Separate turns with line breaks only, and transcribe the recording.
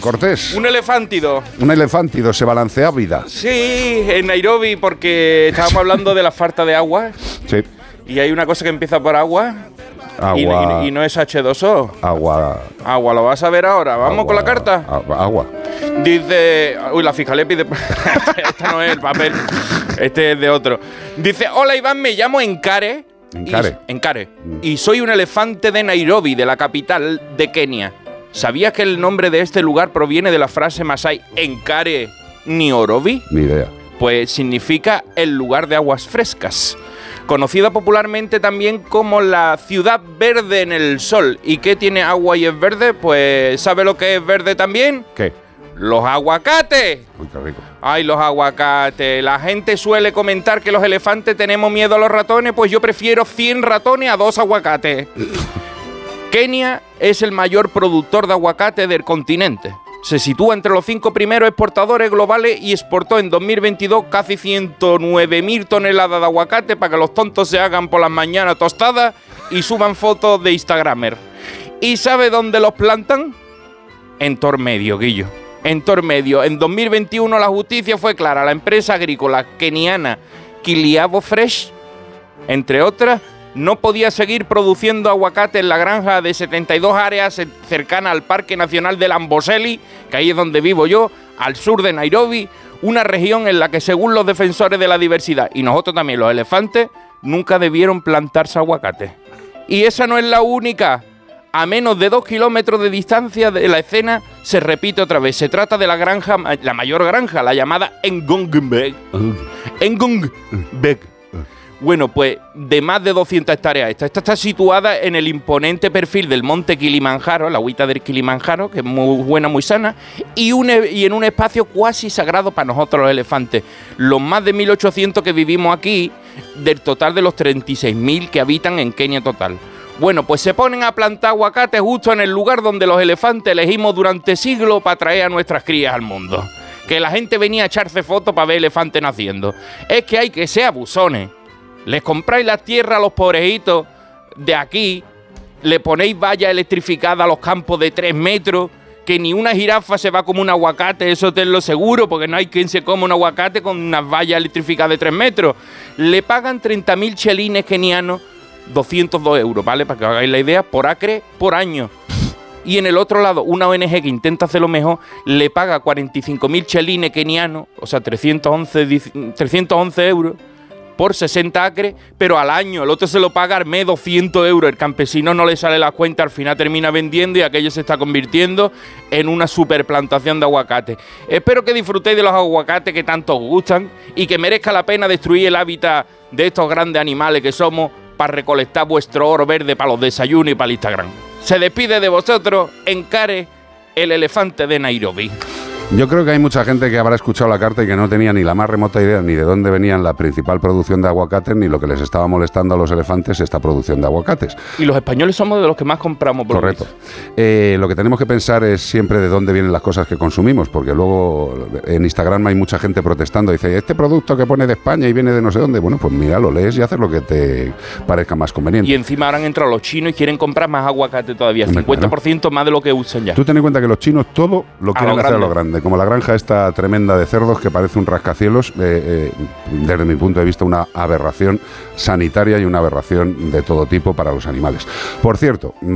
Cortés.
Un elefántido.
Un elefántido se balancea vida.
Sí, en Nairobi, porque estábamos hablando de la falta de agua.
Sí.
Y hay una cosa que empieza por agua.
Agua.
Y, y no es H2O.
Agua.
Agua, lo vas a ver ahora. Vamos con la carta.
Agua.
Dice. Uy, la fiscalía pide. este no es el papel. Este es de otro. Dice: Hola Iván, me llamo Encare.
Encare.
Y, Encare. Y soy un elefante de Nairobi, de la capital de Kenia. ¿Sabías que el nombre de este lugar proviene de la frase masai Encare Niorobi?
Ni idea.
Pues significa el lugar de aguas frescas. Conocida popularmente también como la ciudad verde en el sol. ¿Y qué tiene agua y es verde? Pues ¿sabe lo que es verde también?
¿Qué?
Los aguacates.
Uy, qué rico.
Ay, los aguacates. La gente suele comentar que los elefantes tenemos miedo a los ratones, pues yo prefiero 100 ratones a dos aguacates. Kenia es el mayor productor de aguacate del continente. Se sitúa entre los cinco primeros exportadores globales y exportó en 2022 casi 109.000 toneladas de aguacate para que los tontos se hagan por las mañanas tostadas y suban fotos de Instagramer. ¿Y sabe dónde los plantan? En Tormedio, Guillo. En Tormedio. En 2021 la justicia fue clara. La empresa agrícola keniana Kiliabo Fresh, entre otras, no podía seguir produciendo aguacate en la granja de 72 áreas cer- cercana al Parque Nacional del Amboseli, que ahí es donde vivo yo, al sur de Nairobi, una región en la que según los defensores de la diversidad, y nosotros también los elefantes, nunca debieron plantarse aguacate. Y esa no es la única. A menos de dos kilómetros de distancia de la escena se repite otra vez. Se trata de la granja, la mayor granja, la llamada Engongbek. Engongbek. Bueno, pues de más de 200 hectáreas. Esta, esta está situada en el imponente perfil del monte Kilimanjaro, la agüita del Kilimanjaro, que es muy buena, muy sana, y, e- en un espacio cuasi sagrado para nosotros los elefantes. Los más de 1.800 que vivimos aquí, del total de los 36.000 que habitan en Kenia total. Bueno, pues se ponen a plantar aguacates justo en el lugar donde los elefantes elegimos durante siglos para traer a nuestras crías al mundo. Que la gente venía a echarse fotos para ver elefantes naciendo. Es que hay que ser abusones. Les compráis la tierra a los pobrejitos de aquí, le ponéis valla electrificada a los campos de 3 metros, que ni una jirafa se va como un aguacate, eso te lo seguro, porque no hay quien se coma un aguacate con unas vallas electrificadas de 3 metros. Le pagan 30.000 chelines kenianos, 202 euros, ¿vale? Para que hagáis la idea, por acre, por año. Y en el otro lado, una ONG que intenta hacerlo mejor le paga 45.000 chelines kenianos, o sea, 311, dic- 311 euros por 60 acres, pero al año. El otro se lo paga mes 200 euros. El campesino no le sale la cuenta, al final termina vendiendo y aquello se está convirtiendo en una superplantación de aguacate. Espero que disfrutéis de los aguacates que tanto os gustan y que merezca la pena destruir el hábitat de estos grandes animales que somos para recolectar vuestro oro verde para los desayunos y para el Instagram. Se despide de vosotros, Encare, el elefante de Nairobi.
Yo creo que hay mucha gente que habrá escuchado la carta y que no tenía ni la más remota idea ni de dónde venían la principal producción de aguacates ni lo que les estaba molestando a los elefantes esta producción de aguacates.
Y los españoles somos de los que más compramos. por lo
Correcto. Eh, lo que tenemos que pensar es siempre de dónde vienen las cosas que consumimos, porque luego en Instagram hay mucha gente protestando. Dice, este producto que pone de España y viene de no sé dónde. Bueno, pues mira, lo lees y haces lo que te parezca más conveniente.
Y encima ahora han entrado los chinos y quieren comprar más aguacate todavía,
Hombre,
50% más de lo que usan ya.
Tú ten en cuenta que los chinos todo lo
A
quieren
lo
hacer a grande. Como la granja esta tremenda de cerdos que parece un rascacielos, eh, eh, desde mi punto de vista una aberración sanitaria y una aberración de todo tipo para los animales. Por cierto,